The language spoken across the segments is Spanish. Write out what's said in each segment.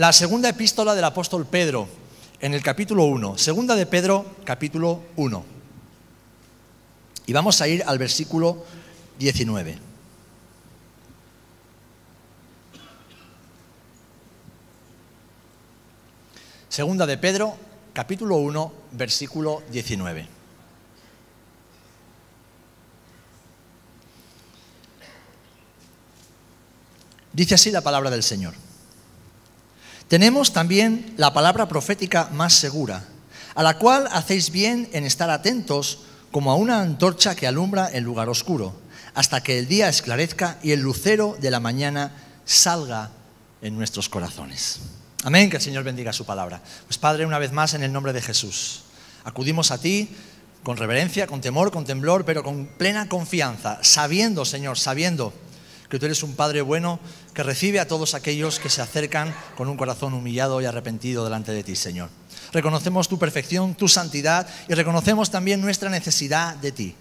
la segunda epístola del apóstol Pedro, en el capítulo 1. Segunda de Pedro, capítulo 1. Y vamos a ir al versículo 19. Segunda de Pedro, capítulo 1, versículo 19. Dice así la palabra del Señor. Tenemos también la palabra profética más segura, a la cual hacéis bien en estar atentos como a una antorcha que alumbra el lugar oscuro, hasta que el día esclarezca y el lucero de la mañana salga en nuestros corazones. Amén, que el Señor bendiga su palabra. Pues Padre, una vez más en el nombre de Jesús, acudimos a ti con reverencia, con temor, con temblor, pero con plena confianza, sabiendo, Señor, sabiendo que tú eres un Padre bueno que recibe a todos aquellos que se acercan con un corazón humillado y arrepentido delante de ti, Señor. Reconocemos tu perfección, tu santidad y reconocemos también nuestra necesidad de ti.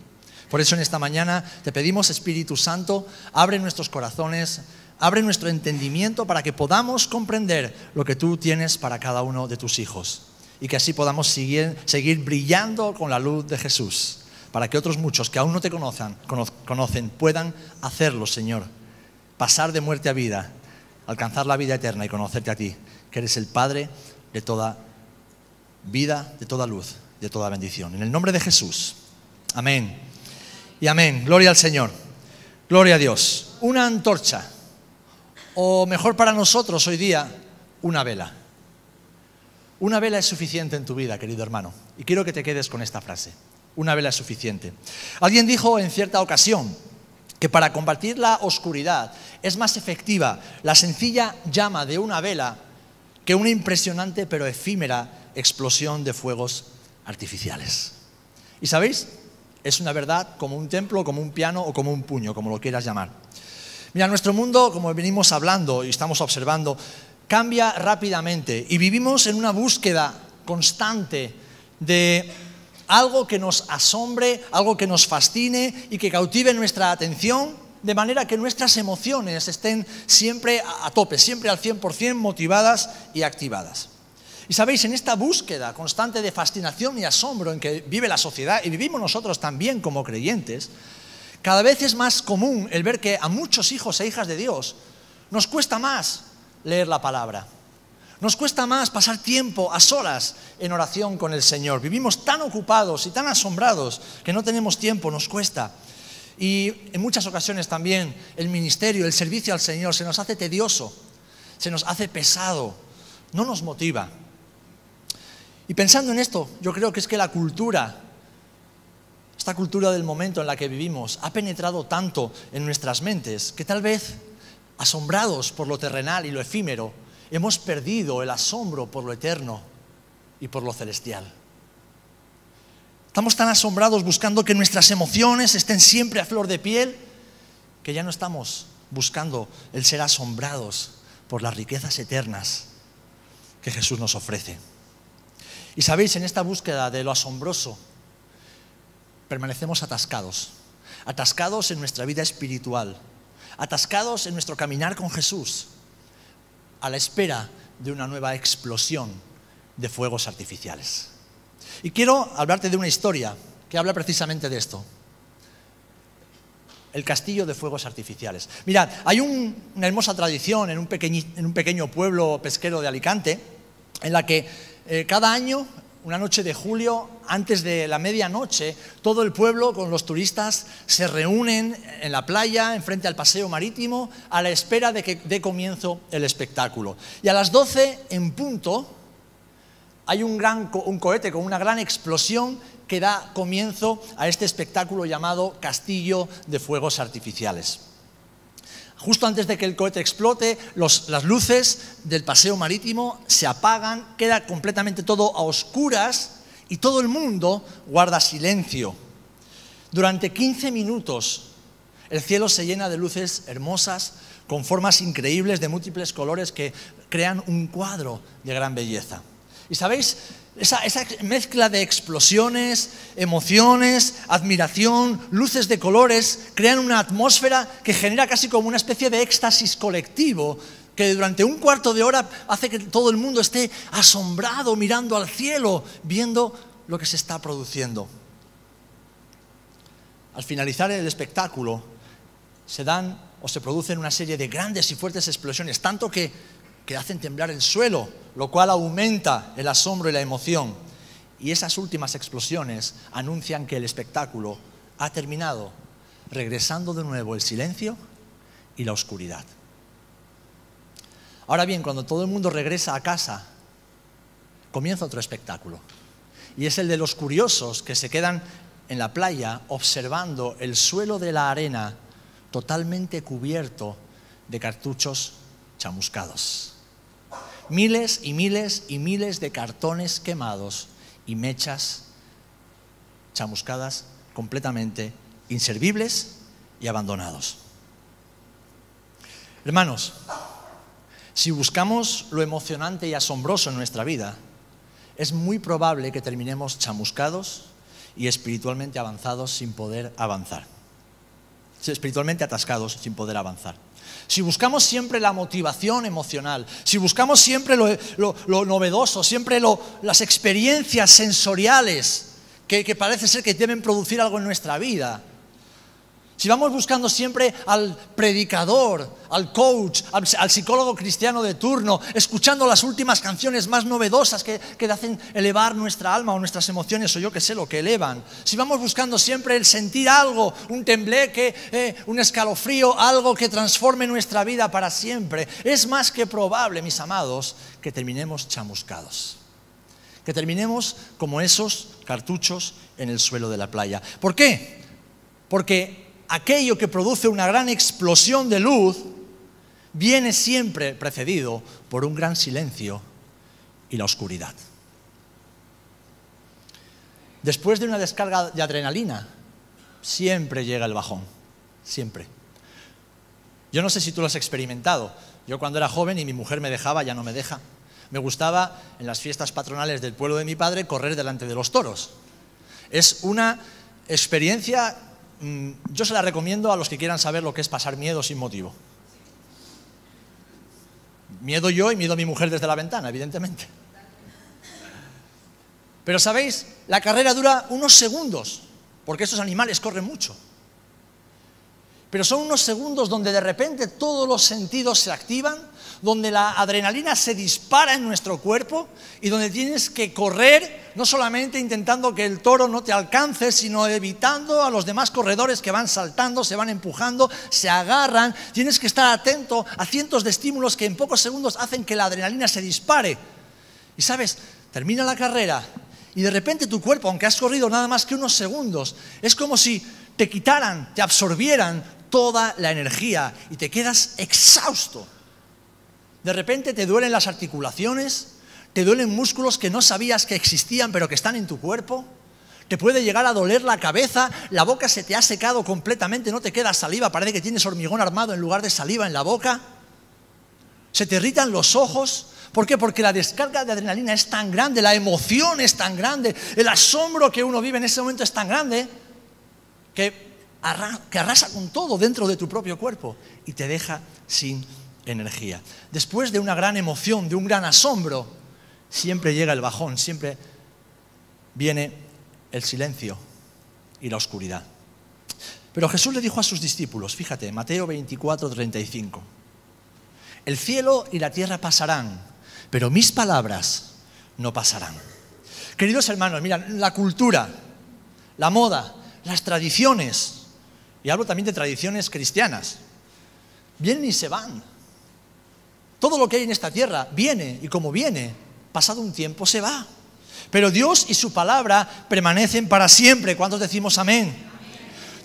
Por eso en esta mañana te pedimos, Espíritu Santo, abre nuestros corazones, abre nuestro entendimiento para que podamos comprender lo que tú tienes para cada uno de tus hijos y que así podamos seguir, brillando con la luz de Jesús, para que otros muchos que aún no te conocen, conocen puedan hacerlo, Señor, pasar de muerte a vida, alcanzar la vida eterna y conocerte a ti, que eres el Padre de toda vida, de toda luz, de toda bendición. En el nombre de Jesús. Amén. Y amén. Gloria al Señor. Gloria a Dios. Una antorcha, o mejor para nosotros hoy día, una vela. Una vela es suficiente en tu vida, querido hermano. Y quiero que te quedes con esta frase. Una vela es suficiente. Alguien dijo en cierta ocasión, que para combatir la oscuridad es más efectiva la sencilla llama de una vela que una impresionante pero efímera explosión de fuegos artificiales. ¿Y sabéis? Es una verdad como un templo, como un piano o como un puño, como lo quieras llamar. Mira, nuestro mundo, como venimos hablando y estamos observando, cambia rápidamente y vivimos en una búsqueda constante de algo que nos asombre, algo que nos fascine y que cautive nuestra atención, de manera que nuestras emociones estén siempre a tope, siempre al 100% motivadas y activadas. Y sabéis, en esta búsqueda constante de fascinación y asombro en que vive la sociedad y vivimos nosotros también como creyentes, cada vez es más común el ver que a muchos hijos e hijas de Dios nos cuesta más leer la palabra nos cuesta más pasar tiempo a solas en oración con el Señor. Vivimos tan ocupados y tan asombrados que no tenemos tiempo, nos cuesta. Y en muchas ocasiones también el ministerio, el servicio al Señor se nos hace tedioso, se nos hace pesado, no nos motiva. Y pensando en esto, yo creo que es que la cultura, esta cultura del momento en la que vivimos, ha penetrado tanto en nuestras mentes que tal vez, asombrados por lo terrenal y lo efímero, hemos perdido el asombro por lo eterno y por lo celestial. Estamos tan asombrados buscando que nuestras emociones estén siempre a flor de piel que ya no estamos buscando el ser asombrados por las riquezas eternas que Jesús nos ofrece. Y sabéis, en esta búsqueda de lo asombroso, permanecemos atascados, atascados en nuestra vida espiritual, atascados en nuestro caminar con Jesús a la espera de una nueva explosión de fuegos artificiales. Y quiero hablarte de una historia que habla precisamente de esto. El castillo de fuegos artificiales. Mirad, hay una hermosa tradición en un, pequeño pueblo pesquero de Alicante en la que eh, cada año una noche de julio, antes de la medianoche, todo el pueblo con los turistas se reúnen en la playa, enfrente al paseo marítimo, a la espera de que dé comienzo el espectáculo. Y a las 12 en punto hay un, gran, un cohete con una gran explosión que da comienzo a este espectáculo llamado Castillo de Fuegos Artificiales. Justo antes de que el cohete explote, las luces del paseo marítimo se apagan, queda completamente todo a oscuras y todo el mundo guarda silencio. Durante 15 minutos el cielo se llena de luces hermosas, con formas increíbles de múltiples colores que crean un cuadro de gran belleza. Y sabéis, esa, mezcla de explosiones, emociones, admiración, luces de colores, crean una atmósfera que genera casi como una especie de éxtasis colectivo que durante un cuarto de hora hace que todo el mundo esté asombrado mirando al cielo, viendo lo que se está produciendo. Al finalizar el espectáculo, se dan o se producen una serie de grandes y fuertes explosiones, tanto que, que hacen temblar el suelo, lo cual aumenta el asombro y la emoción. Y esas últimas explosiones anuncian que el espectáculo ha terminado, regresando de nuevo el silencio y la oscuridad. Ahora bien, cuando todo el mundo regresa a casa, comienza otro espectáculo. Y es el de los curiosos que se quedan en la playa observando el suelo de la arena totalmente cubierto de cartuchos chamuscados. Miles y miles y miles de cartones quemados y mechas chamuscadas completamente inservibles y abandonados. Hermanos, si buscamos lo emocionante y asombroso en nuestra vida, es muy probable que terminemos chamuscados y espiritualmente avanzados sin poder avanzar. Espiritualmente atascados sin poder avanzar. Si buscamos siempre la motivación emocional, si buscamos siempre lo, novedoso, siempre las experiencias sensoriales que, que parece ser que deben producir algo en nuestra vida, si vamos buscando siempre al predicador, al coach, al, psicólogo cristiano de turno, escuchando las últimas canciones más novedosas que, que hacen elevar nuestra alma o nuestras emociones o yo que sé lo que elevan, si vamos buscando siempre el sentir algo, un tembleque, eh, un escalofrío, algo que transforme nuestra vida para siempre, es más que probable, mis amados, que terminemos chamuscados que terminemos como esos cartuchos en el suelo de la playa. ¿Por qué? Porque aquello que produce una gran explosión de luz viene siempre precedido por un gran silencio y la oscuridad. Después de una descarga de adrenalina, siempre llega el bajón, siempre. Yo no sé si tú lo has experimentado. Yo cuando era joven y mi mujer me dejaba, ya no me deja, me gustaba en las fiestas patronales del pueblo de mi padre correr delante de los toros. Es una experiencia yo se la recomiendo a los que quieran saber lo que es pasar miedo sin motivo. Miedo yo y miedo a mi mujer desde la ventana, evidentemente. Pero sabéis, la carrera dura unos segundos, porque esos animales corren mucho. Pero son unos segundos donde de repente todos los sentidos se activan, donde la adrenalina se dispara en nuestro cuerpo y donde tienes que correr, no solamente intentando que el toro no te alcance, sino evitando a los demás corredores que van saltando, se van empujando, se agarran. Tienes que estar atento a cientos de estímulos que en pocos segundos hacen que la adrenalina se dispare. Y sabes, termina la carrera y de repente tu cuerpo, aunque has corrido nada más que unos segundos, es como si te quitaran, te absorbieran toda la energía y te quedas exhausto. De repente te duelen las articulaciones, te duelen músculos que no sabías que existían pero que están en tu cuerpo. Te puede llegar a doler la cabeza, la boca se te ha secado completamente, no te queda saliva, parece que tienes hormigón armado en lugar de saliva en la boca. Se te irritan los ojos. ¿Por qué? Porque la descarga de adrenalina es tan grande, la emoción es tan grande, el asombro que uno vive en ese momento es tan grande que que arrasa con todo dentro de tu propio cuerpo y te deja sin energía. Después de una gran emoción, de un gran asombro, siempre llega el bajón, siempre viene el silencio y la oscuridad. Pero Jesús le dijo a sus discípulos, fíjate, Mateo 24, 35, el cielo y la tierra pasarán, pero mis palabras no pasarán. Queridos hermanos, mira, la cultura, la moda, las tradiciones, y hablo también de tradiciones cristianas. Vienen y se van. Todo lo que hay en esta tierra viene y como viene, pasado un tiempo se va. Pero Dios y su palabra permanecen para siempre. ¿Cuántos decimos amén?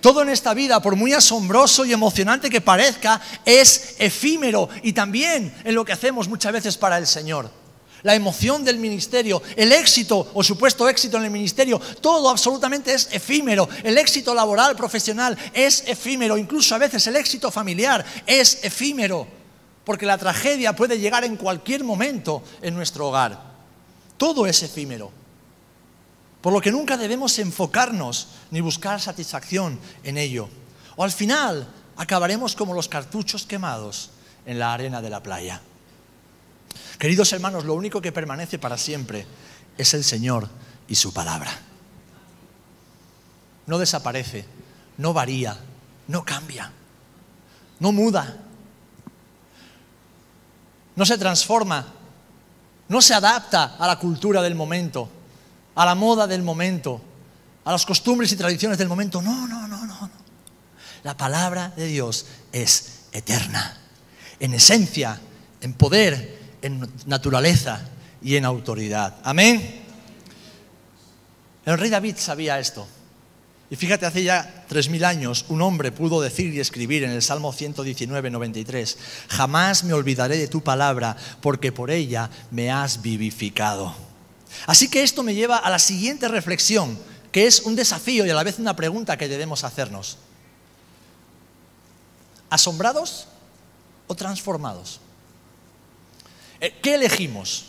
Todo en esta vida, por muy asombroso y emocionante que parezca, es efímero y también en lo que hacemos muchas veces para el Señor la emoción del ministerio, el éxito o supuesto éxito en el ministerio, todo absolutamente es efímero. El éxito laboral, profesional es efímero, incluso a veces el éxito familiar es efímero, porque la tragedia puede llegar en cualquier momento en nuestro hogar. Todo es efímero. Por lo que nunca debemos enfocarnos ni buscar satisfacción en ello. O al final acabaremos como los cartuchos quemados en la arena de la playa. Queridos hermanos, lo único que permanece para siempre es el Señor y su palabra. No desaparece, no varía, no cambia, no muda, no se transforma, no se adapta a la cultura del momento, a la moda del momento, a las costumbres y tradiciones del momento. No, no, no, no. La palabra de Dios es eterna, en esencia, en poder, en naturaleza y en autoridad. Amén. El rey David sabía esto. Y fíjate, hace ya tres mil años un hombre pudo decir y escribir en el Salmo 119, 93, jamás me olvidaré de tu palabra porque por ella me has vivificado. Así que esto me lleva a la siguiente reflexión, que es un desafío y a la vez una pregunta que debemos hacernos. ¿Asombrados o transformados? Eh, ¿Qué elegimos?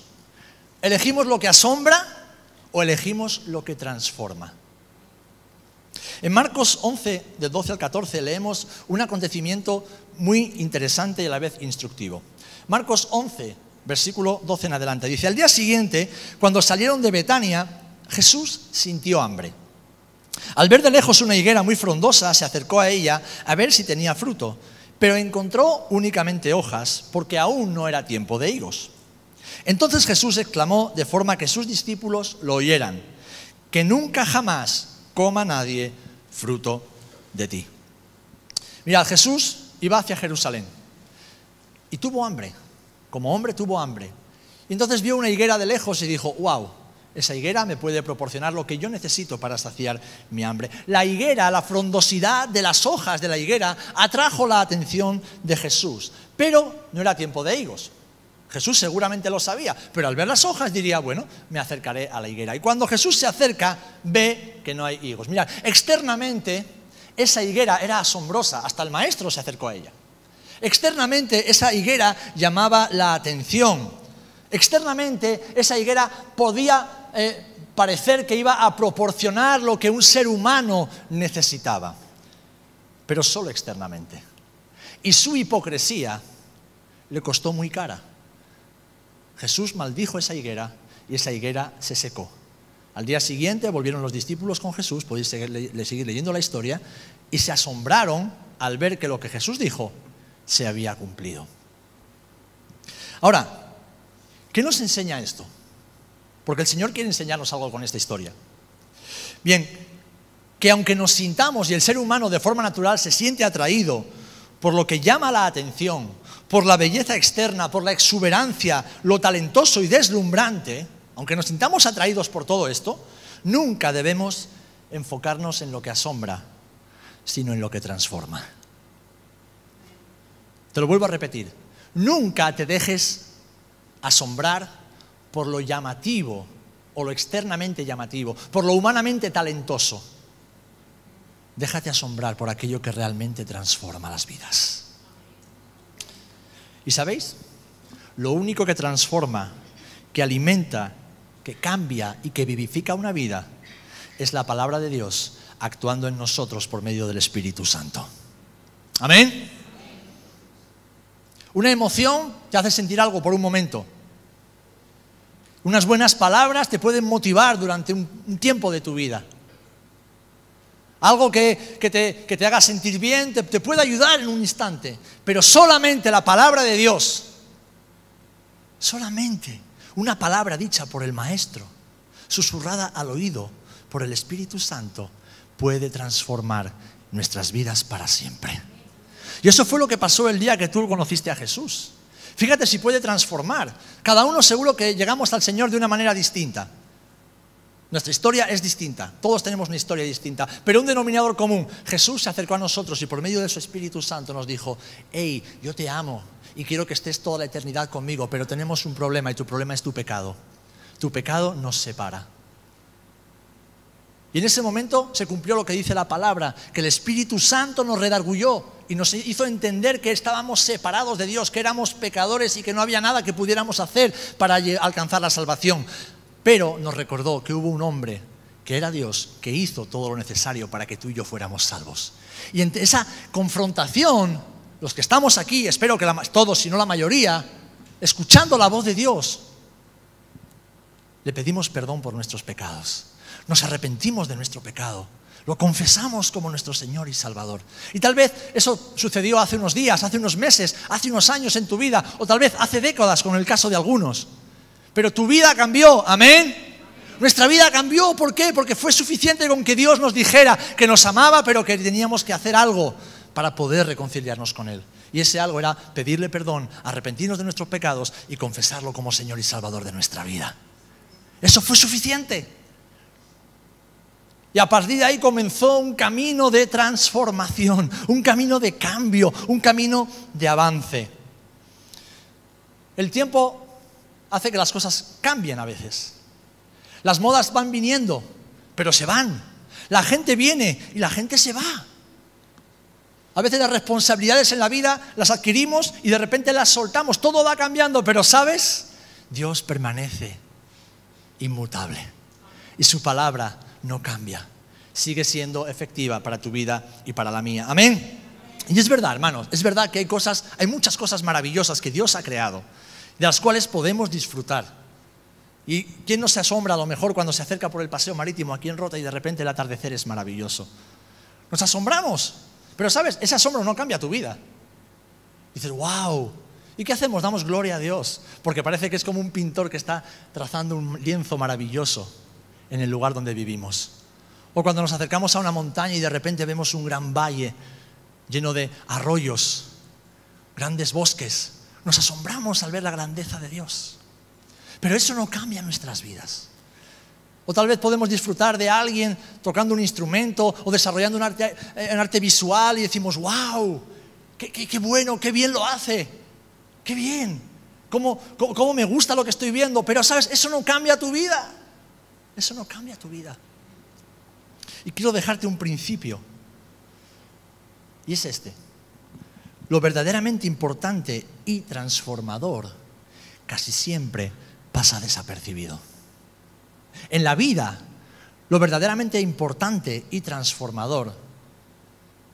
¿Elegimos lo que asombra o elegimos lo que transforma? En Marcos 11, del 12 al 14, leemos un acontecimiento muy interesante y a la vez instructivo. Marcos 11, versículo 12 en adelante, dice, al día siguiente, cuando salieron de Betania, Jesús sintió hambre. Al ver de lejos una higuera muy frondosa, se acercó a ella a ver si tenía fruto, pero encontró únicamente hojas, porque aún no era tiempo de higos. Entonces Jesús exclamó de forma que sus discípulos lo oyeran, que nunca jamás coma nadie fruto de ti. Mirad, Jesús iba hacia Jerusalén y tuvo hambre, como hombre tuvo hambre. Y entonces vio una higuera de lejos y dijo, wow, esa higuera me puede proporcionar lo que yo necesito para saciar mi hambre. La higuera, la frondosidad de las hojas de la higuera atrajo la atención de Jesús, pero no era tiempo de higos. Jesús seguramente lo sabía, pero al ver las hojas diría, bueno, me acercaré a la higuera. Y cuando Jesús se acerca, ve que no hay higos. Mirad, externamente esa higuera era asombrosa, hasta el maestro se acercó a ella. Externamente esa higuera llamaba la atención. Externamente esa higuera podía eh, parecer que iba a proporcionar lo que un ser humano necesitaba, pero solo externamente. Y su hipocresía le costó muy cara. Jesús maldijo esa higuera y esa higuera se secó. Al día siguiente volvieron los discípulos con Jesús, podéis seguir, leyendo la historia, y se asombraron al ver que lo que Jesús dijo se había cumplido. Ahora, ¿qué nos enseña esto? Porque el Señor quiere enseñarnos algo con esta historia. Bien, que aunque nos sintamos y el ser humano de forma natural se siente atraído por lo que llama la atención, por la belleza externa, por la exuberancia, lo talentoso y deslumbrante, aunque nos sintamos atraídos por todo esto, nunca debemos enfocarnos en lo que asombra, sino en lo que transforma. Te lo vuelvo a repetir, nunca te dejes asombrar por lo llamativo o lo externamente llamativo, por lo humanamente talentoso. Déjate asombrar por aquello que realmente transforma las vidas. ¿Y sabéis? Lo único que transforma, que alimenta, que cambia y que vivifica una vida es la palabra de Dios actuando en nosotros por medio del Espíritu Santo. Amén. Una emoción te hace sentir algo por un momento. Unas buenas palabras te pueden motivar durante un, tiempo de tu vida. Algo que, te, haga sentir bien, te, te puede ayudar en un instante. Pero solamente la palabra de Dios, solamente una palabra dicha por el Maestro, susurrada al oído por el Espíritu Santo, puede transformar nuestras vidas para siempre. Y eso fue lo que pasó el día que tú conociste a Jesús. Fíjate si puede transformar. Cada uno seguro que llegamos al Señor de una manera distinta. Nuestra historia es distinta, todos tenemos una historia distinta, pero un denominador común. Jesús se acercó a nosotros y por medio de su Espíritu Santo nos dijo, hey, yo te amo y quiero que estés toda la eternidad conmigo, pero tenemos un problema y tu problema es tu pecado. Tu pecado nos separa. Y en ese momento se cumplió lo que dice la palabra, que el Espíritu Santo nos redargulló y nos hizo entender que estábamos separados de Dios, que éramos pecadores y que no había nada que pudiéramos hacer para alcanzar la salvación. Pero nos recordó que hubo un hombre que era Dios, que hizo todo lo necesario para que tú y yo fuéramos salvos. Y en esa confrontación, los que estamos aquí, espero que todos, si no la mayoría, escuchando la voz de Dios, le pedimos perdón por nuestros pecados. Nos arrepentimos de nuestro pecado. Lo confesamos como nuestro Señor y Salvador. Y tal vez eso sucedió hace unos días, hace unos meses, hace unos años en tu vida, o tal vez hace décadas, con el caso de algunos. Pero tu vida cambió, amén. Nuestra vida cambió, ¿por qué? Porque fue suficiente con que Dios nos dijera que nos amaba, pero que teníamos que hacer algo para poder reconciliarnos con Él. Y ese algo era pedirle perdón, arrepentirnos de nuestros pecados y confesarlo como Señor y Salvador de nuestra vida. Eso fue suficiente. Y a partir de ahí comenzó un camino de transformación, un camino de cambio, un camino de avance. El tiempo hace que las cosas cambien a veces. Las modas van viniendo, pero se van. La gente viene y la gente se va. A veces las responsabilidades en la vida las adquirimos y de repente las soltamos. Todo va cambiando, pero ¿sabes? Dios permanece inmutable. Y su palabra no cambia. Sigue siendo efectiva para tu vida y para la mía. Amén. Y es verdad, hermanos, es verdad que hay cosas, hay muchas cosas maravillosas que Dios ha creado, de las cuales podemos disfrutar. ¿Y quién no se asombra a lo mejor cuando se acerca por el paseo marítimo aquí en Rota y de repente el atardecer es maravilloso? Nos asombramos. Pero sabes, ese asombro no cambia tu vida. Dices, wow. ¿Y qué hacemos? Damos gloria a Dios. Porque parece que es como un pintor que está trazando un lienzo maravilloso en el lugar donde vivimos. O cuando nos acercamos a una montaña y de repente vemos un gran valle lleno de arroyos, grandes bosques. Nos asombramos al ver la grandeza de Dios. Pero eso no cambia nuestras vidas. O tal vez podemos disfrutar de alguien tocando un instrumento o desarrollando un arte, arte visual y decimos, wow, qué, bueno, qué bien lo hace, qué bien, cómo me gusta lo que estoy viendo. Pero sabes, eso no cambia tu vida. Eso no cambia tu vida. Y quiero dejarte un principio. Y es este. Lo verdaderamente importante y transformador casi siempre pasa desapercibido. En la vida, lo verdaderamente importante y transformador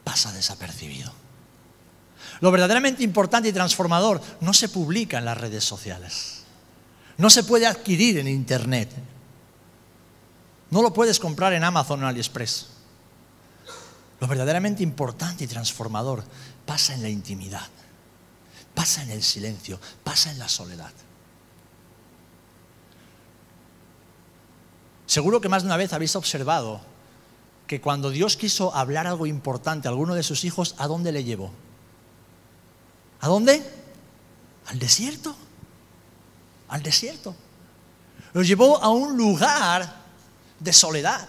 pasa desapercibido. Lo verdaderamente importante y transformador no se publica en las redes sociales. No se puede adquirir en Internet. No lo puedes comprar en Amazon o AliExpress. Lo verdaderamente importante y transformador pasa en la intimidad, pasa en el silencio, pasa en la soledad. Seguro que más de una vez habéis observado que cuando Dios quiso hablar algo importante a alguno de sus hijos, ¿a dónde le llevó? ¿A dónde? Al desierto. Al desierto. Los llevó a un lugar de soledad.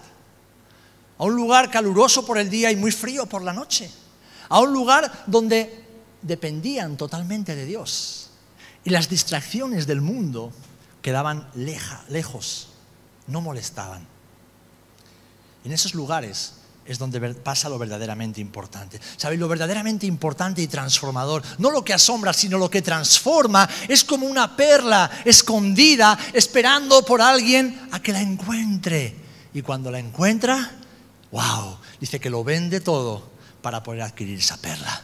A un lugar caluroso por el día y muy frío por la noche. A un lugar donde dependían totalmente de Dios. Y las distracciones del mundo quedaban leja, lejos no molestaban. En esos lugares es donde pasa lo verdaderamente importante. ¿Sabéis? Lo verdaderamente importante y transformador, no lo que asombra, sino lo que transforma, es como una perla escondida esperando por alguien a que la encuentre. Y cuando la encuentra, wow, dice que lo vende todo para poder adquirir esa perla.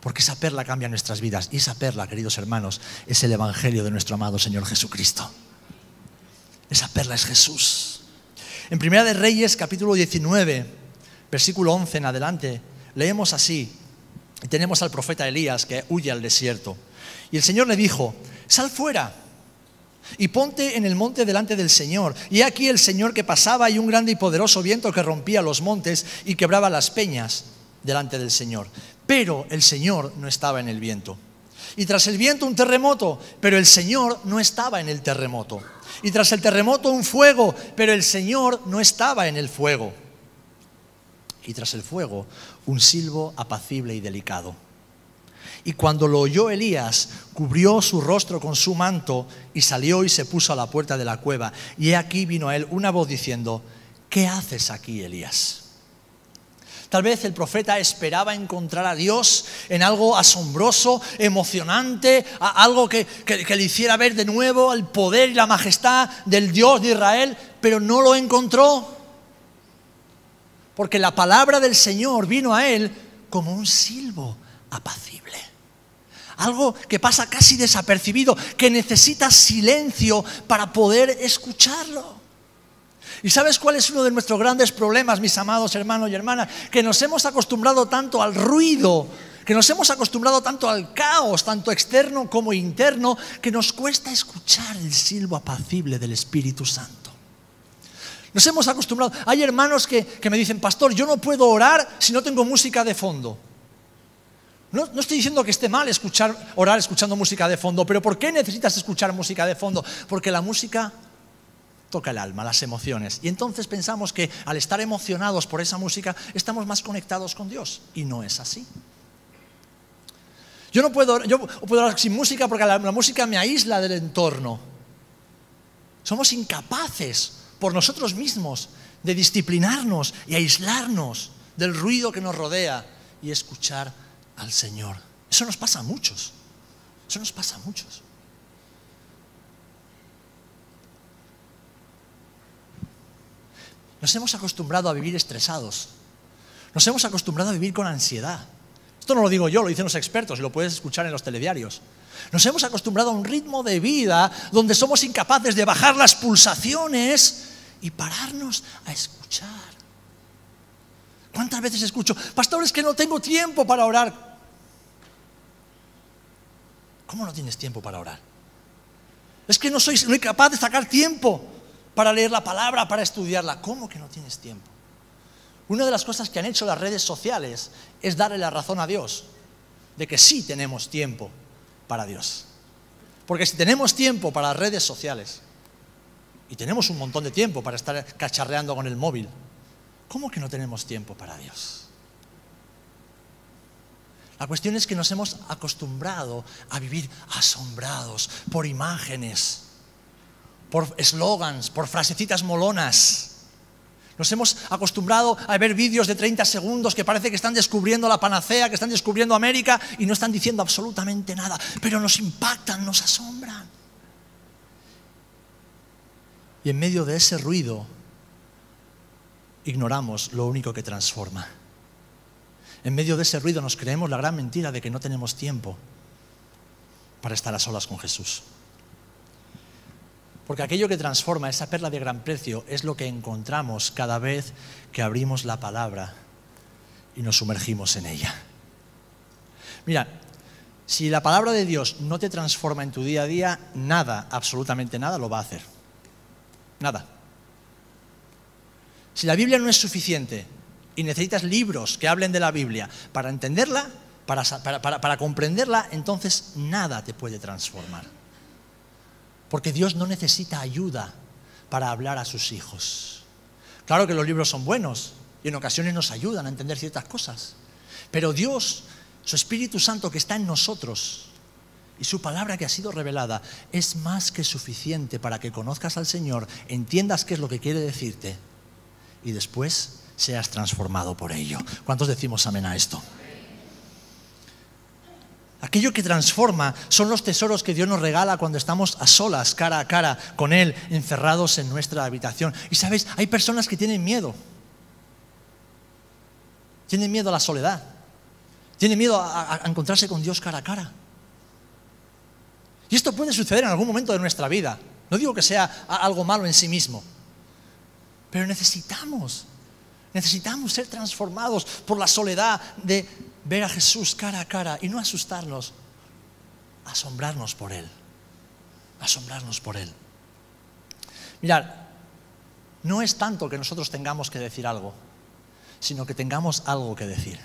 Porque esa perla cambia nuestras vidas. Y esa perla, queridos hermanos, es el Evangelio de nuestro amado Señor Jesucristo. Esa perla es Jesús. En Primera de Reyes, capítulo 19, versículo 11 en adelante, leemos así. Tenemos al profeta Elías que huye al desierto. Y el Señor le dijo, sal fuera y ponte en el monte delante del Señor. Y aquí el Señor que pasaba y un grande y poderoso viento que rompía los montes y quebraba las peñas delante del Señor. Pero el Señor no estaba en el viento. Y tras el viento un terremoto, pero el Señor no estaba en el terremoto y tras el terremoto un fuego, pero el Señor no estaba en el fuego. Y tras el fuego un silbo apacible y delicado. Y cuando lo oyó Elías, cubrió su rostro con su manto y salió y se puso a la puerta de la cueva. Y he aquí vino a él una voz diciendo, ¿qué haces aquí, Elías? Tal vez el profeta esperaba encontrar a Dios en algo asombroso, emocionante, algo que, le hiciera ver de nuevo el poder y la majestad del Dios de Israel, pero no lo encontró. Porque la palabra del Señor vino a él como un silbo apacible. Algo que pasa casi desapercibido, que necesita silencio para poder escucharlo. ¿Y sabes cuál es uno de nuestros grandes problemas, mis amados hermanos y hermanas? Que nos hemos acostumbrado tanto al ruido, que nos hemos acostumbrado tanto al caos, tanto externo como interno, que nos cuesta escuchar el silbo apacible del Espíritu Santo. Nos hemos acostumbrado. Hay hermanos que, que me dicen, pastor, yo no puedo orar si no tengo música de fondo. No, estoy diciendo que esté mal escuchar, orar escuchando música de fondo, pero ¿por qué necesitas escuchar música de fondo? Porque la música toca el alma, las emociones. Y entonces pensamos que al estar emocionados por esa música estamos más conectados con Dios. Y no es así. Yo no puedo, yo puedo orar sin música porque la música me aísla del entorno. Somos incapaces por nosotros mismos de disciplinarnos y aislarnos del ruido que nos rodea y escuchar al Señor. Eso nos pasa a muchos. Eso nos pasa a muchos. Nos hemos acostumbrado a vivir estresados. Nos hemos acostumbrado a vivir con ansiedad. Esto no lo digo yo, lo dicen los expertos y lo puedes escuchar en los telediarios. Nos hemos acostumbrado a un ritmo de vida donde somos incapaces de bajar las pulsaciones y pararnos a escuchar. ¿Cuántas veces escucho, pastor, es que no tengo tiempo para orar? ¿Cómo no tienes tiempo para orar? Es que no soy, no capaz de sacar tiempo para leer la palabra, para estudiarla. ¿Cómo que no tienes tiempo? Una de las cosas que han hecho las redes sociales es darle la razón a Dios de que sí tenemos tiempo para Dios. Porque si tenemos tiempo para las redes sociales y tenemos un montón de tiempo para estar cacharreando con el móvil, ¿cómo que no tenemos tiempo para Dios? La cuestión es que nos hemos acostumbrado a vivir asombrados por imágenes, por eslogans, por frasecitas molonas. Nos hemos acostumbrado a ver vídeos de 30 segundos que parece que están descubriendo la panacea, que están descubriendo América y no están diciendo absolutamente nada, pero nos impactan, nos asombran. Y en medio de ese ruido ignoramos lo único que transforma en medio de ese ruido nos creemos la gran mentira de que no tenemos tiempo para estar a solas con Jesús. Porque aquello que transforma esa perla de gran precio es lo que encontramos cada vez que abrimos la palabra y nos sumergimos en ella. Mira, si la palabra de Dios no te transforma en tu día a día, nada, absolutamente nada lo va a hacer. Nada. Si la Biblia no es suficiente y necesitas libros que hablen de la Biblia para entenderla, para, comprenderla, entonces nada te puede transformar. Porque Dios no necesita ayuda para hablar a sus hijos. Claro que los libros son buenos y en ocasiones nos ayudan a entender ciertas cosas. Pero Dios, su Espíritu Santo que está en nosotros y su palabra que ha sido revelada es más que suficiente para que conozcas al Señor, entiendas qué es lo que quiere decirte y después seas transformado por ello. ¿Cuántos decimos amén a esto? Aquello que transforma son los tesoros que Dios nos regala cuando estamos a solas, cara a cara con Él, encerrados en nuestra habitación. Y sabes, hay personas que tienen miedo. Tienen miedo a la soledad. Tienen miedo a, encontrarse con Dios cara a cara. Y esto puede suceder en algún momento de nuestra vida. No digo que sea algo malo en sí mismo. Pero necesitamos Necesitamos ser transformados por la soledad de ver a Jesús cara a cara y no asustarnos, asombrarnos por Él. Asombrarnos por Él. Mirad, no es tanto que nosotros tengamos que decir algo, sino que tengamos algo que decir.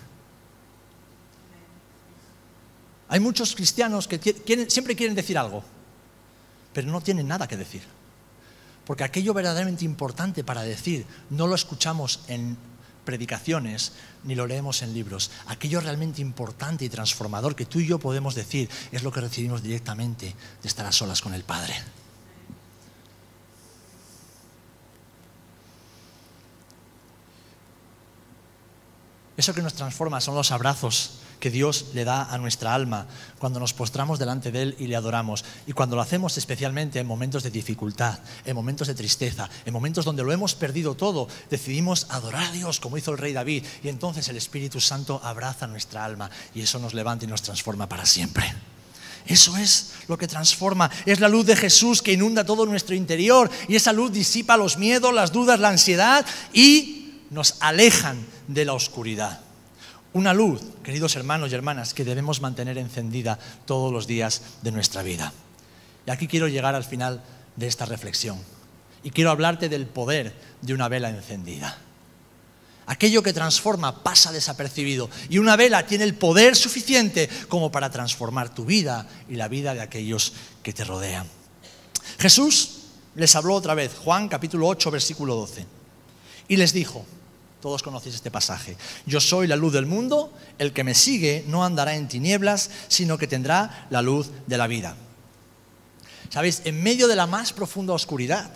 Hay muchos cristianos que siempre quieren decir algo, pero no tienen nada que decir. Porque aquello verdaderamente importante para decir no lo escuchamos en predicaciones ni lo leemos en libros. Aquello realmente importante y transformador que tú y yo podemos decir es lo que recibimos directamente de estar a solas con el Padre. Eso que nos transforma son los abrazos que Dios le da a nuestra alma cuando nos postramos delante de Él y le adoramos. Y cuando lo hacemos especialmente en momentos de dificultad, en momentos de tristeza, en momentos donde lo hemos perdido todo, decidimos adorar a Dios como hizo el rey David. Y entonces el Espíritu Santo abraza nuestra alma y eso nos levanta y nos transforma para siempre. Eso es lo que transforma. Es la luz de Jesús que inunda todo nuestro interior y esa luz disipa los miedos, las dudas, la ansiedad y nos alejan de la oscuridad. Una luz, queridos hermanos y hermanas, que debemos mantener encendida todos los días de nuestra vida. Y aquí quiero llegar al final de esta reflexión. Y quiero hablarte del poder de una vela encendida. Aquello que transforma pasa desapercibido y una vela tiene el poder suficiente como para transformar tu vida y la vida de aquellos que te rodean. Jesús les habló otra vez, Juan capítulo 8, versículo 12, y les dijo, todos conocéis este pasaje, yo soy la luz del mundo, el que me sigue no andará en tinieblas, sino que tendrá la luz de la vida. Sabéis, en medio de la más profunda oscuridad,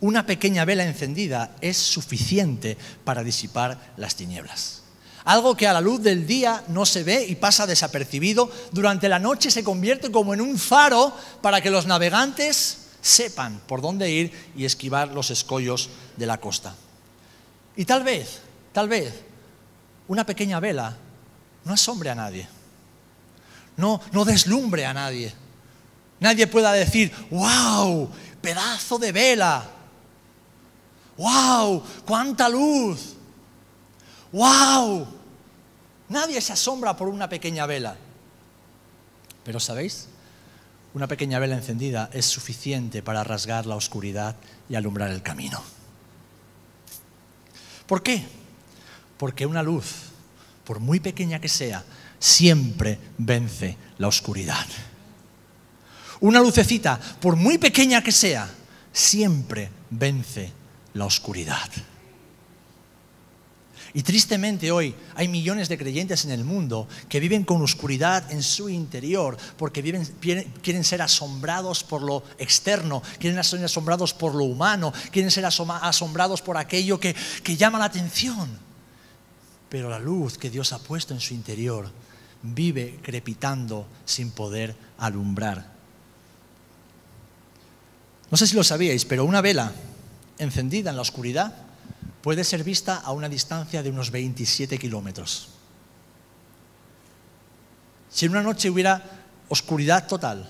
una pequeña vela encendida es suficiente para disipar las tinieblas. Algo que a la luz del día no se ve y pasa desapercibido, durante la noche se convierte como en un faro para que los navegantes sepan por dónde ir y esquivar los escollos de la costa. Y tal vez, tal vez, una pequeña vela no asombre a nadie, no, no deslumbre a nadie. Nadie pueda decir, wow, pedazo de vela, ¡Wow! ¡Cuánta luz! ¡Wow! Nadie se asombra por una pequeña vela. Pero ¿sabéis? Una pequeña vela encendida es suficiente para rasgar la oscuridad y alumbrar el camino. ¿Por qué? Porque una luz, por muy pequeña que sea, siempre vence la oscuridad. Una lucecita, por muy pequeña que sea, siempre vence la oscuridad. Y tristemente hoy hay millones de creyentes en el mundo que viven con oscuridad en su interior porque quieren ser asombrados por lo externo, quieren ser asombrados por lo humano, quieren ser asombrados por aquello que, que llama la atención. Pero la luz que Dios ha puesto en su interior vive crepitando sin poder alumbrar. No sé si lo sabíais, pero una vela encendida en la oscuridad puede ser vista a una distancia de unos 27 kilómetros. Si en una noche hubiera oscuridad total,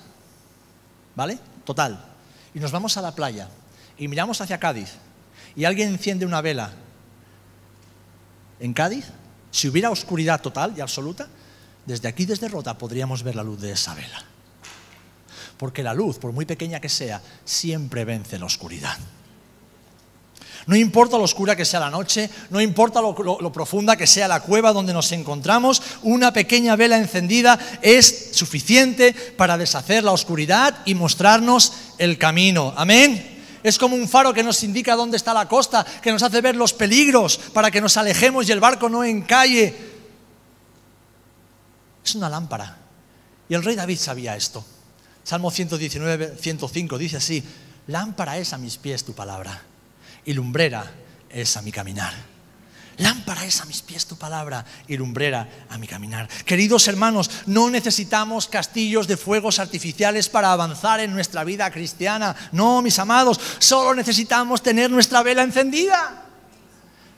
¿vale? Total, y nos vamos a la playa y miramos hacia Cádiz y alguien enciende una vela en Cádiz, si hubiera oscuridad total y absoluta, desde aquí, desde Rota, podríamos ver la luz de esa vela. Porque la luz, por muy pequeña que sea, siempre vence la oscuridad. No importa lo oscura que sea la noche, no importa lo, profunda que sea la cueva donde nos encontramos, una pequeña vela encendida es suficiente para deshacer la oscuridad y mostrarnos el camino. Amén. Es como un faro que nos indica dónde está la costa, que nos hace ver los peligros para que nos alejemos y el barco no encalle. Es una lámpara. Y el rey David sabía esto. Salmo 119, 105 dice así, lámpara es a mis pies tu palabra y lumbrera es a mi caminar. Lámpara es a mis pies tu palabra y lumbrera a mi caminar. Queridos hermanos, no necesitamos castillos de fuegos artificiales para avanzar en nuestra vida cristiana. No, mis amados, solo necesitamos tener nuestra vela encendida.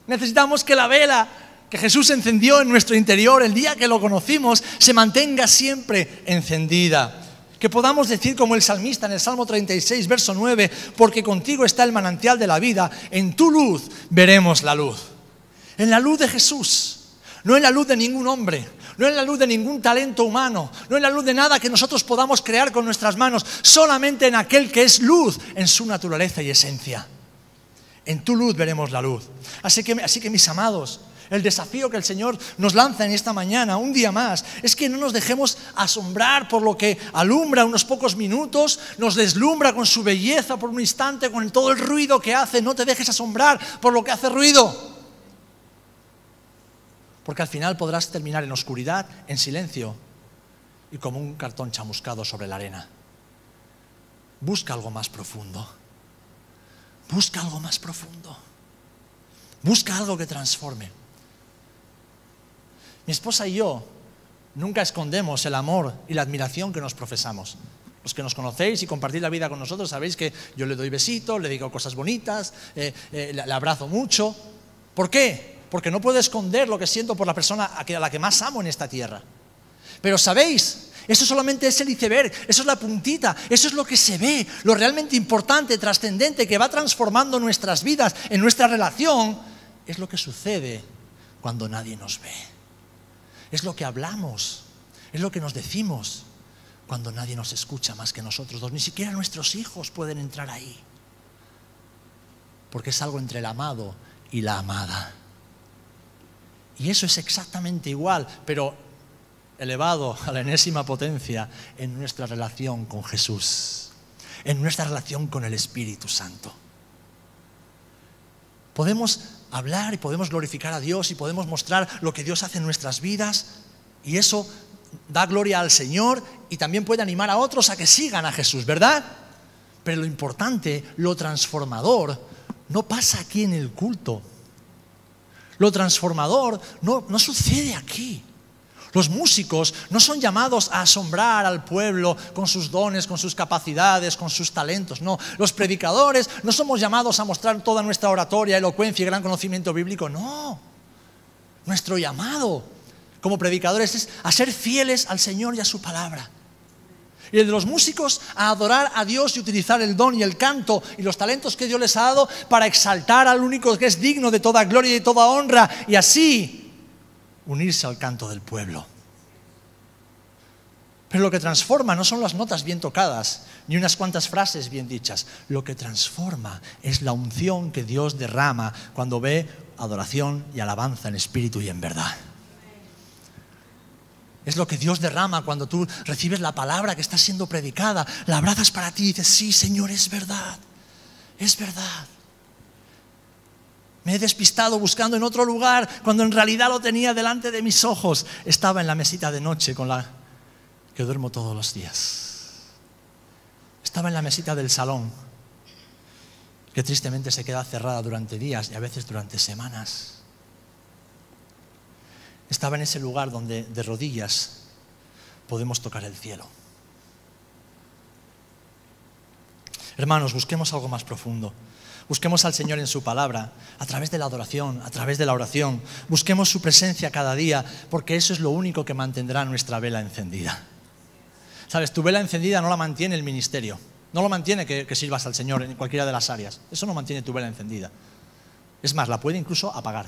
Necesitamos que la vela que Jesús encendió en nuestro interior el día que lo conocimos se mantenga siempre encendida. Que podamos decir como el salmista en el Salmo 36, verso 9, porque contigo está el manantial de la vida, en tu luz veremos la luz. En la luz de Jesús, no en la luz de ningún hombre, no en la luz de ningún talento humano, no en la luz de nada que nosotros podamos crear con nuestras manos, solamente en aquel que es luz en su naturaleza y esencia. En tu luz veremos la luz. Así que, así que mis amados, el desafío que el Señor nos lanza en esta mañana, un día más, es que no nos dejemos asombrar por lo que alumbra unos pocos minutos, nos deslumbra con su belleza por un instante, con todo el ruido que hace. No te dejes asombrar por lo que hace ruido. Porque al final podrás terminar en oscuridad, en silencio y como un cartón chamuscado sobre la arena. Busca algo más profundo. Busca algo más profundo. Busca algo que transforme. Mi esposa y yo nunca escondemos el amor y la admiración que nos profesamos. Los que nos conocéis y compartís la vida con nosotros sabéis que yo le doy besitos, le digo cosas bonitas, eh, eh, le abrazo mucho. ¿Por qué? Porque no puedo esconder lo que siento por la persona a la que más amo en esta tierra. Pero sabéis Eso solamente es el iceberg, eso es la puntita, eso es lo que se ve, lo realmente importante, trascendente, que va transformando nuestras vidas, en nuestra relación, es lo que sucede cuando nadie nos ve. Es lo que hablamos, es lo que nos decimos cuando nadie nos escucha más que nosotros dos. Ni siquiera nuestros hijos pueden entrar ahí. Porque es algo entre el amado y la amada. Y eso es exactamente igual, pero elevado a la enésima potencia en nuestra relación con Jesús, en nuestra relación con el Espíritu Santo. Podemos hablar y podemos glorificar a Dios y podemos mostrar lo que Dios hace en nuestras vidas y eso da gloria al Señor y también puede animar a otros a que sigan a Jesús, ¿verdad? Pero lo importante, lo transformador, no pasa aquí en el culto. Lo transformador no, no sucede aquí. Los músicos no son llamados a asombrar al pueblo con sus dones, con sus capacidades, con sus talentos. No, los predicadores no somos llamados a mostrar toda nuestra oratoria, elocuencia y gran conocimiento bíblico. No. Nuestro llamado como predicadores es a ser fieles al Señor y a su palabra. Y el de los músicos a adorar a Dios y utilizar el don y el canto y los talentos que Dios les ha dado para exaltar al único que es digno de toda gloria y de toda honra y así unirse al canto del pueblo. Pero lo que transforma no son las notas bien tocadas, ni unas cuantas frases bien dichas. Lo que transforma es la unción que Dios derrama cuando ve adoración y alabanza en espíritu y en verdad. Es lo que Dios derrama cuando tú recibes la palabra que está siendo predicada, la abrazas para ti y dices, sí, Señor, es verdad, es verdad. Me he despistado buscando en otro lugar cuando en realidad lo tenía delante de mis ojos. Estaba en la mesita de noche con la que duermo todos los días. Estaba en la mesita del salón, que tristemente se queda cerrada durante días y a veces durante semanas. Estaba en ese lugar donde de rodillas podemos tocar el cielo. Hermanos, busquemos algo más profundo. Busquemos al Señor en su palabra, a través de la adoración, a través de la oración. Busquemos su presencia cada día, porque eso es lo único que mantendrá nuestra vela encendida. Sabes, tu vela encendida no la mantiene el ministerio, no lo mantiene que, sirvas al Señor en cualquiera de las áreas. Eso no mantiene tu vela encendida. Es más, la puede incluso apagar.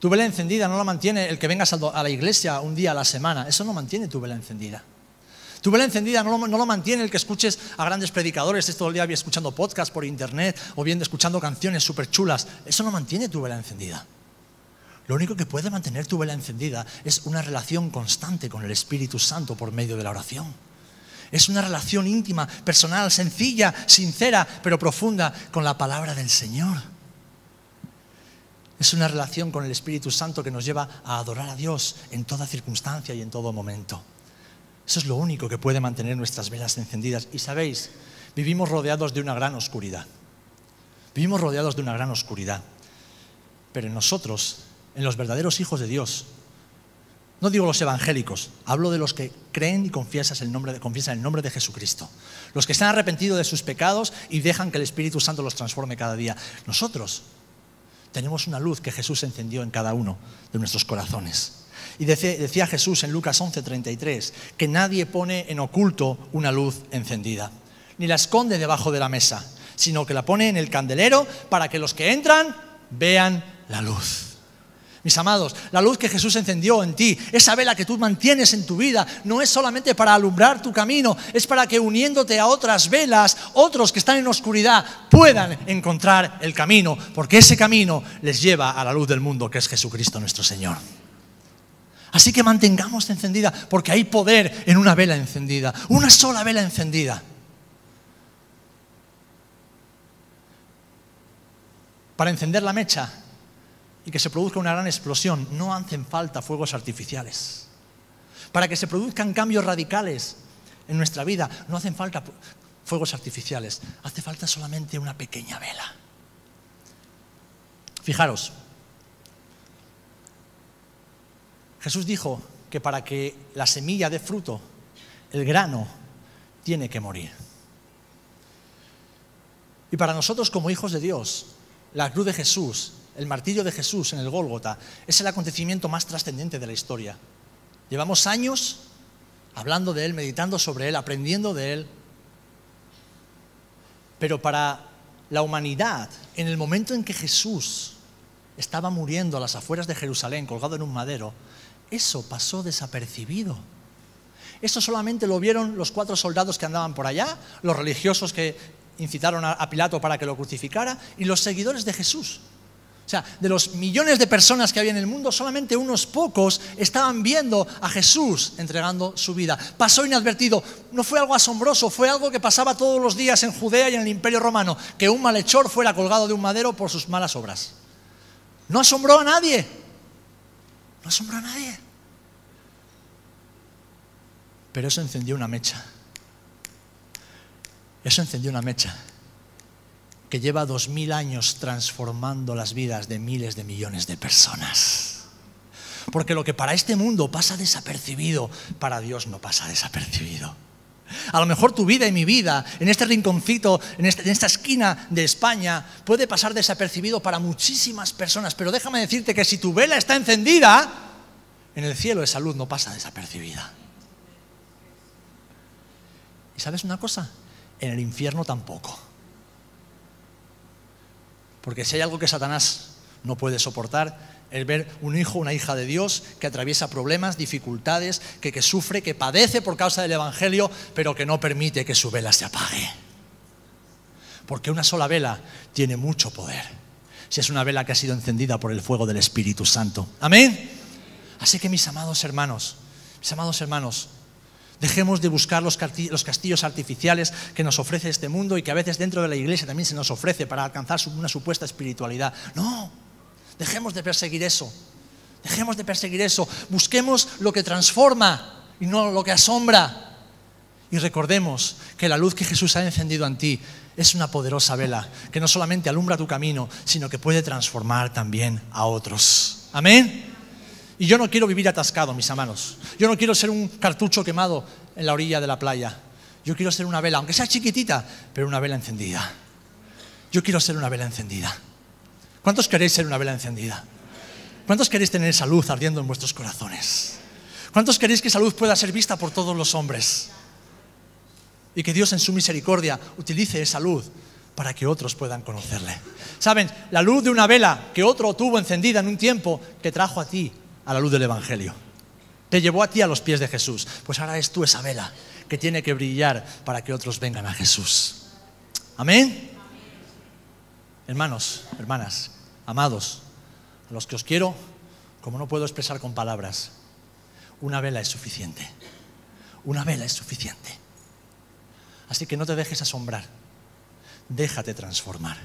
Tu vela encendida no la mantiene el que vengas a la iglesia un día a la semana. Eso no mantiene tu vela encendida. Tu vela encendida no lo, mantiene el que escuches a grandes predicadores, todo el día escuchando podcast por internet o bien escuchando canciones súper chulas. Eso no mantiene tu vela encendida. Lo único que puede mantener tu vela encendida es una relación constante con el Espíritu Santo por medio de la oración. Es una relación íntima, personal, sencilla, sincera, pero profunda con la palabra del Señor. Es una relación con el Espíritu Santo que nos lleva a adorar a Dios en toda circunstancia y en todo momento. Eso es lo único que puede mantener nuestras velas encendidas. Y sabéis, vivimos rodeados de una gran oscuridad. Vivimos rodeados de una gran oscuridad. Pero en nosotros, en los verdaderos hijos de Dios, no digo los evangélicos, hablo de los que creen y confiesan el nombre de, confiesan el nombre de Jesucristo. Los que se han arrepentido de sus pecados y dejan que el Espíritu Santo los transforme cada día. Nosotros tenemos una luz que Jesús encendió en cada uno de nuestros corazones. Y decía Jesús en Lucas 11:33 que nadie pone en oculto una luz encendida, ni la esconde debajo de la mesa, sino que la pone en el candelero para que los que entran vean la luz. Mis amados, la luz que Jesús encendió en ti, esa vela que tú mantienes en tu vida, no es solamente para alumbrar tu camino, es para que uniéndote a otras velas, otros que están en oscuridad puedan encontrar el camino, porque ese camino les lleva a la luz del mundo, que es Jesucristo nuestro Señor. Así que mantengamos encendida, porque hay poder en una vela encendida, una sola vela encendida. Para encender la mecha y que se produzca una gran explosión, no hacen falta fuegos artificiales. Para que se produzcan cambios radicales en nuestra vida, no hacen falta fuegos artificiales, hace falta solamente una pequeña vela. Fijaros, Jesús dijo que para que la semilla dé fruto, el grano tiene que morir. Y para nosotros como hijos de Dios, la cruz de Jesús, el martirio de Jesús en el Gólgota, es el acontecimiento más trascendente de la historia. Llevamos años hablando de Él, meditando sobre Él, aprendiendo de Él. Pero para la humanidad, en el momento en que Jesús estaba muriendo a las afueras de Jerusalén, colgado en un madero, eso pasó desapercibido. Eso solamente lo vieron los cuatro soldados que andaban por allá, los religiosos que incitaron a Pilato para que lo crucificara y los seguidores de Jesús. O sea, de los millones de personas que había en el mundo, solamente unos pocos estaban viendo a Jesús entregando su vida. Pasó inadvertido. No fue algo asombroso, fue algo que pasaba todos los días en Judea y en el Imperio Romano, que un malhechor fuera colgado de un madero por sus malas obras. No asombró a nadie. No asombró a nadie. Pero eso encendió una mecha. Eso encendió una mecha que lleva dos mil años transformando las vidas de miles de millones de personas. Porque lo que para este mundo pasa desapercibido, para Dios no pasa desapercibido. A lo mejor tu vida y mi vida, en este rinconcito, en, este, en, esta esquina de España, puede pasar desapercibido para muchísimas personas, pero déjame decirte que si tu vela está encendida, en el cielo esa luz no pasa desapercibida. ¿Y sabes una cosa? En el infierno tampoco. Porque si hay algo que Satanás no puede soportar, es ver un hijo, una hija de Dios que atraviesa problemas, dificultades, que, que sufre, que padece por causa del Evangelio, pero que no permite que su vela se apague. Porque una sola vela tiene mucho poder. Si es una vela que ha sido encendida por el fuego del Espíritu Santo. Amén. Así que mis amados hermanos, mis amados hermanos, Dejemos de buscar los castillos artificiales que nos ofrece este mundo y que a veces dentro de la iglesia también se nos ofrece para alcanzar una supuesta espiritualidad. No, dejemos de perseguir eso. Dejemos de perseguir eso. Busquemos lo que transforma y no lo que asombra. Y recordemos que la luz que Jesús ha encendido en ti es una poderosa vela que no solamente alumbra tu camino, sino que puede transformar también a otros. Amén. Y yo no quiero vivir atascado, mis hermanos. Yo no quiero ser un cartucho quemado en la orilla de la playa. Yo quiero ser una vela, aunque sea chiquitita, pero una vela encendida. Yo quiero ser una vela encendida. ¿Cuántos queréis ser una vela encendida? ¿Cuántos queréis tener esa luz ardiendo en vuestros corazones? ¿Cuántos queréis que esa luz pueda ser vista por todos los hombres? Y que Dios en su misericordia utilice esa luz para que otros puedan conocerle. Saben, la luz de una vela que otro tuvo encendida en un tiempo que trajo a ti a la luz del Evangelio. Te llevó a ti a los pies de Jesús. Pues ahora es tú esa vela que tiene que brillar para que otros vengan a Jesús. Amén. Hermanos, hermanas, amados, a los que os quiero, como no puedo expresar con palabras, una vela es suficiente. Una vela es suficiente. Así que no te dejes asombrar. Déjate transformar.